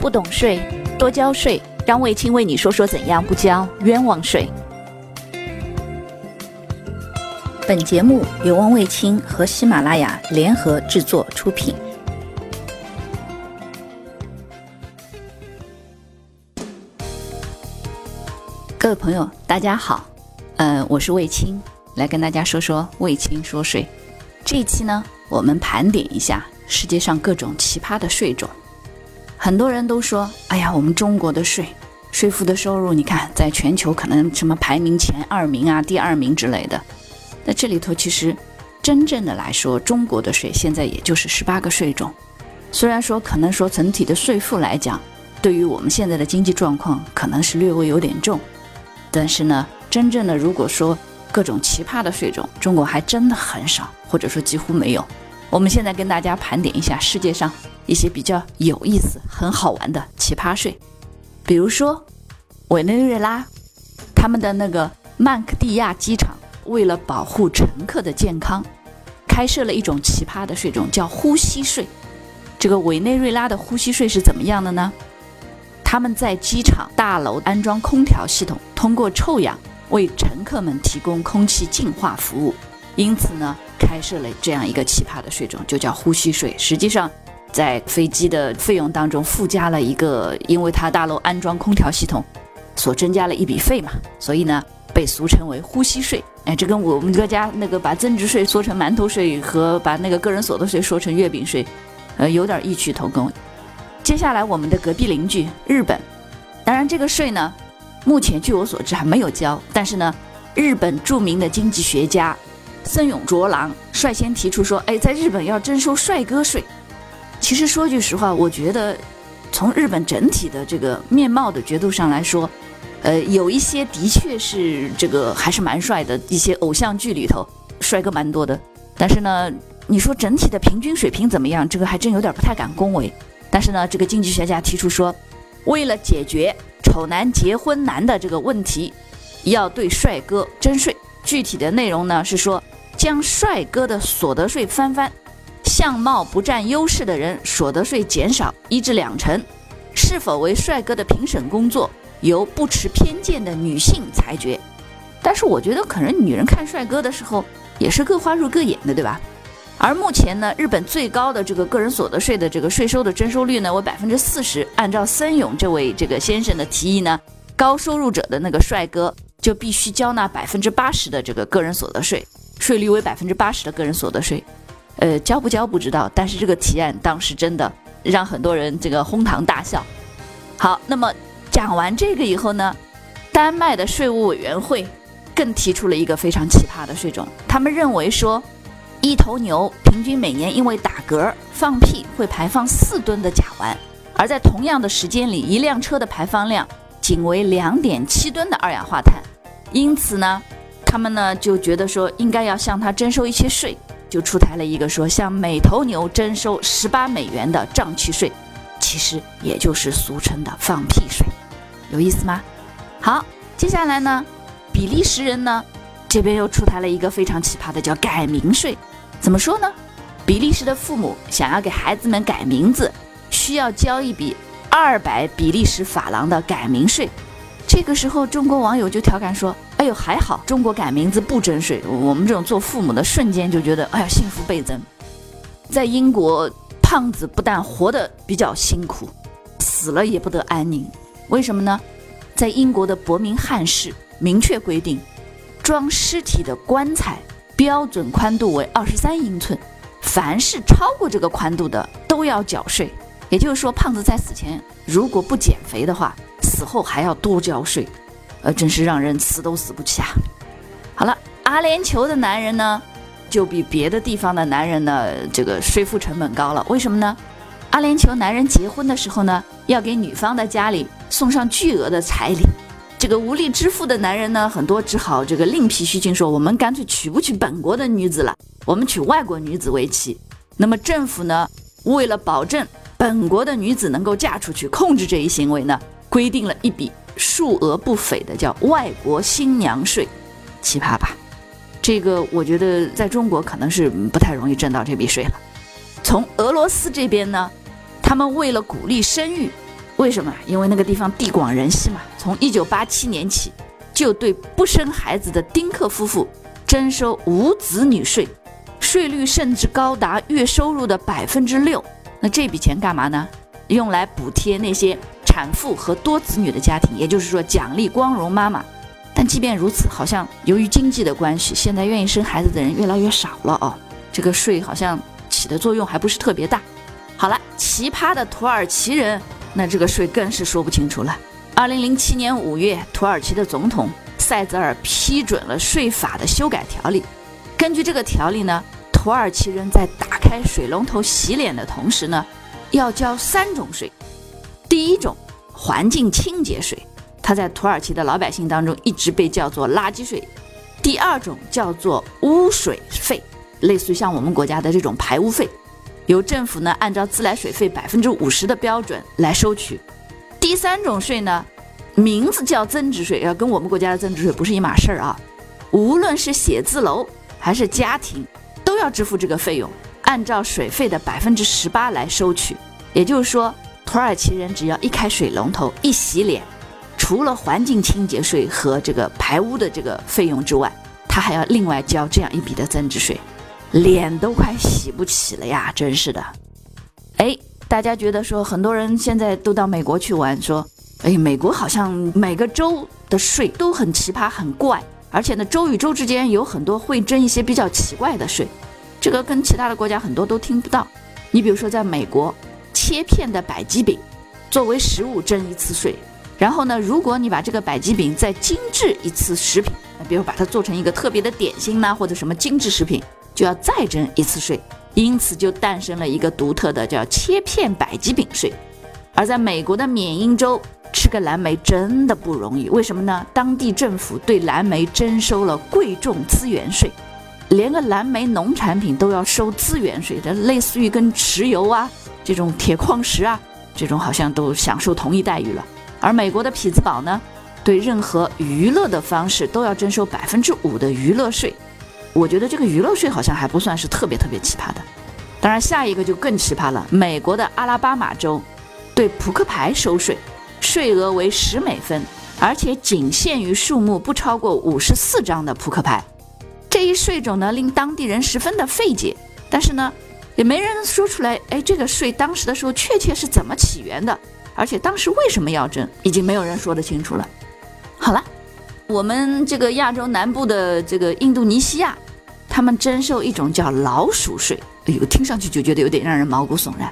不懂税，多交税。让卫青为你说说怎样不交冤枉税。本节目由汪卫青和喜马拉雅联合制作出品。各位朋友，大家好，嗯，我是卫青，来跟大家说说卫青说税。这一期呢，我们盘点一下世界上各种奇葩的税种。很多人都说：“哎呀，我们中国的税，税负的收入，你看，在全球可能什么排名前二名啊、第二名之类的。”那这里头，其实真正的来说，中国的税现在也就是十八个税种。虽然说可能说整体的税负来讲，对于我们现在的经济状况可能是略微有点重，但是呢，真正的如果说各种奇葩的税种，中国还真的很少，或者说几乎没有。我们现在跟大家盘点一下世界上。一些比较有意思、很好玩的奇葩税，比如说委内瑞拉，他们的那个曼克蒂亚机场为了保护乘客的健康，开设了一种奇葩的税种，叫呼吸税。这个委内瑞拉的呼吸税是怎么样的呢？他们在机场大楼安装空调系统，通过臭氧为乘客们提供空气净化服务，因此呢，开设了这样一个奇葩的税种，就叫呼吸税。实际上。在飞机的费用当中附加了一个，因为它大楼安装空调系统，所增加了一笔费嘛，所以呢被俗称为呼吸税。哎，这跟我们国家那个把增值税说成馒头税和把那个个人所得税说成月饼税，呃，有点异曲同工。接下来我们的隔壁邻居日本，当然这个税呢，目前据我所知还没有交，但是呢，日本著名的经济学家森永卓郎率先提出说，哎，在日本要征收帅哥税。其实说句实话，我觉得从日本整体的这个面貌的角度上来说，呃，有一些的确是这个还是蛮帅的，一些偶像剧里头帅哥蛮多的。但是呢，你说整体的平均水平怎么样？这个还真有点不太敢恭维。但是呢，这个经济学家提出说，为了解决丑男结婚难的这个问题，要对帅哥征税。具体的内容呢是说，将帅哥的所得税翻番。相貌不占优势的人所得税减少一至两成，是否为帅哥的评审工作由不持偏见的女性裁决。但是我觉得可能女人看帅哥的时候也是各花入各眼的，对吧？而目前呢，日本最高的这个个人所得税的这个税收的征收率呢为百分之四十。按照森永这位这个先生的提议呢，高收入者的那个帅哥就必须交纳百分之八十的这个个人所得税，税率为百分之八十的个人所得税。呃，交不交不知道，但是这个提案当时真的让很多人这个哄堂大笑。好，那么讲完这个以后呢，丹麦的税务委员会更提出了一个非常奇葩的税种。他们认为说，一头牛平均每年因为打嗝、放屁会排放四吨的甲烷，而在同样的时间里，一辆车的排放量仅为两点七吨的二氧化碳。因此呢，他们呢就觉得说，应该要向它征收一些税。就出台了一个说，向每头牛征收十八美元的胀气税，其实也就是俗称的放屁税，有意思吗？好，接下来呢，比利时人呢这边又出台了一个非常奇葩的叫改名税，怎么说呢？比利时的父母想要给孩子们改名字，需要交一笔二百比利时法郎的改名税。这个时候，中国网友就调侃说：“哎呦，还好中国改名字不征税，我们这种做父母的瞬间就觉得，哎呀，幸福倍增。”在英国，胖子不但活得比较辛苦，死了也不得安宁。为什么呢？在英国的伯明翰市明确规定，装尸体的棺材标准宽度为二十三英寸，凡是超过这个宽度的都要缴税。也就是说，胖子在死前如果不减肥的话，死后还要多交税，呃，真是让人死都死不起啊！好了，阿联酋的男人呢，就比别的地方的男人呢，这个税负成本高了。为什么呢？阿联酋男人结婚的时候呢，要给女方的家里送上巨额的彩礼，这个无力支付的男人呢，很多只好这个另辟蹊径，说我们干脆娶不娶本国的女子了，我们娶外国女子为妻。那么政府呢，为了保证本国的女子能够嫁出去，控制这一行为呢？规定了一笔数额不菲的叫外国新娘税，奇葩吧？这个我觉得在中国可能是不太容易挣到这笔税了。从俄罗斯这边呢，他们为了鼓励生育，为什么？因为那个地方地广人稀嘛。从一九八七年起，就对不生孩子的丁克夫妇征收无子女税，税率甚至高达月收入的百分之六。那这笔钱干嘛呢？用来补贴那些产妇和多子女的家庭，也就是说奖励光荣妈妈。但即便如此，好像由于经济的关系，现在愿意生孩子的人越来越少了哦。这个税好像起的作用还不是特别大。好了，奇葩的土耳其人，那这个税更是说不清楚了。二零零七年五月，土耳其的总统塞泽尔批准了税法的修改条例。根据这个条例呢，土耳其人在打开水龙头洗脸的同时呢，要交三种税。第一种，环境清洁税。它在土耳其的老百姓当中一直被叫做垃圾税。第二种叫做污水费，类似于像我们国家的这种排污费，由政府呢按照自来水费百分之五十的标准来收取。第三种税呢，名字叫增值税，要跟我们国家的增值税不是一码事儿啊。无论是写字楼还是家庭，要支付这个费用，按照水费的百分之十八来收取。也就是说，土耳其人只要一开水龙头一洗脸。除了环境清洁税和这个排污的这个费用之外，他还要另外交这样一笔的增值税，脸都快洗不起了呀！真是的。哎，大家觉得说，很多人现在都到美国去玩，说，哎，美国好像每个州的税都很奇葩、很怪，而且呢，州与州之间有很多会征一些比较奇怪的税，这个跟其他的国家很多都听不到。你比如说，在美国，切片的百吉饼作为食物征一次税。然后呢，如果你把这个百吉饼再精致一次食品，比如把它做成一个特别的点心呐，或者什么精致食品，就要再征一次税。因此就诞生了一个独特的叫切片百吉饼税。而在美国的缅因州吃个蓝莓真的不容易，为什么呢？当地政府对蓝莓征收了贵重资源税，连个蓝莓农产品都要收资源税，这类似于跟石油啊这种铁矿石啊这种好像都享受同一待遇了。而美国的匹兹堡呢，对任何娱乐的方式都要征收百分之五的娱乐税。我觉得这个娱乐税好像还不算是特别特别奇葩的。当然，下一个就更奇葩了。美国的阿拉巴马州对扑克牌收税，税额为十美分，而且仅限于数目不超过五十四张的扑克牌。这一税种呢，令当地人十分的费解。但是呢，也没人说出来，哎，这个税当时的时候确切是怎么起源的？而且当时为什么要征，已经没有人说得清楚了。好了，我们这个亚洲南部的这个印度尼西亚，他们征收一种叫老鼠税。哎呦，听上去就觉得有点让人毛骨悚然。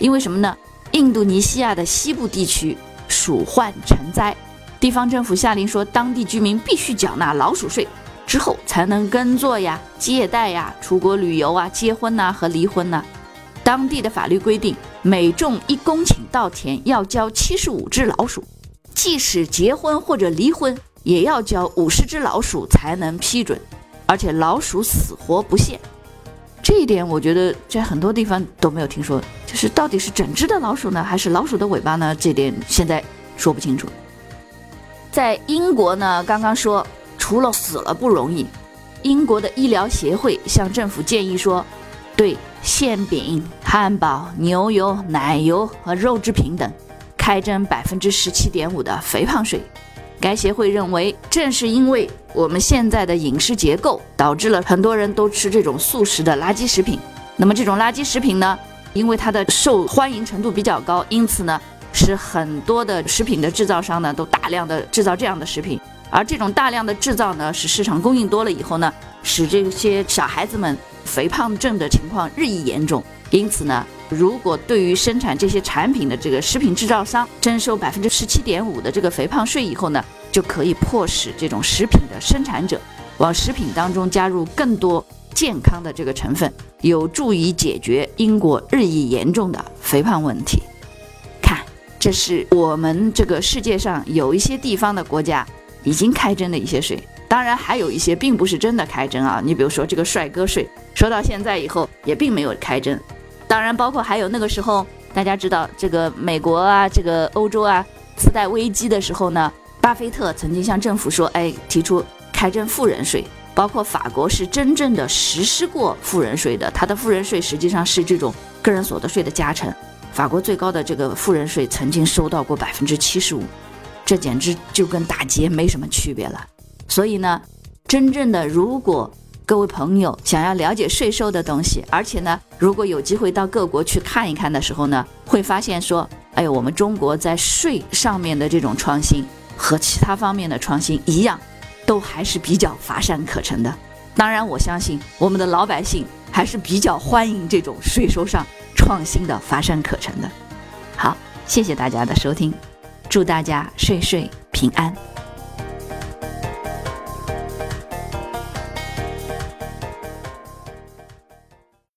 因为什么呢？印度尼西亚的西部地区鼠患成灾，地方政府下令说，当地居民必须缴纳老鼠税，之后才能耕作呀、借贷呀、出国旅游啊、结婚呐和离婚呐。当地的法律规定。每种一公顷稻田要交七十五只老鼠，即使结婚或者离婚，也要交五十只老鼠才能批准，而且老鼠死活不限。这一点我觉得在很多地方都没有听说，就是到底是整只的老鼠呢，还是老鼠的尾巴呢？这点现在说不清楚。在英国呢，刚刚说除了死了不容易，英国的医疗协会向政府建议说，对。馅饼、汉堡、牛油、奶油和肉制品等，开征百分之十七点五的肥胖税。该协会认为，正是因为我们现在的饮食结构，导致了很多人都吃这种速食的垃圾食品。那么这种垃圾食品呢，因为它的受欢迎程度比较高，因此呢，使很多的食品的制造商呢，都大量的制造这样的食品。而这种大量的制造呢，使市场供应多了以后呢，使这些小孩子们。肥胖症的情况日益严重，因此呢，如果对于生产这些产品的这个食品制造商征收百分之十七点五的这个肥胖税以后呢，就可以迫使这种食品的生产者往食品当中加入更多健康的这个成分，有助于解决英国日益严重的肥胖问题。看，这是我们这个世界上有一些地方的国家已经开征的一些税。当然，还有一些并不是真的开征啊。你比如说这个帅哥税，说到现在以后也并没有开征。当然，包括还有那个时候，大家知道这个美国啊，这个欧洲啊，次贷危机的时候呢，巴菲特曾经向政府说，哎，提出开征富人税。包括法国是真正的实施过富人税的，它的富人税实际上是这种个人所得税的加成。法国最高的这个富人税曾经收到过百分之七十五，这简直就跟打劫没什么区别了。所以呢，真正的如果各位朋友想要了解税收的东西，而且呢，如果有机会到各国去看一看的时候呢，会发现说，哎，我们中国在税上面的这种创新和其他方面的创新一样，都还是比较乏善可陈的。当然，我相信我们的老百姓还是比较欢迎这种税收上创新的乏善可陈的。好，谢谢大家的收听，祝大家睡睡平安。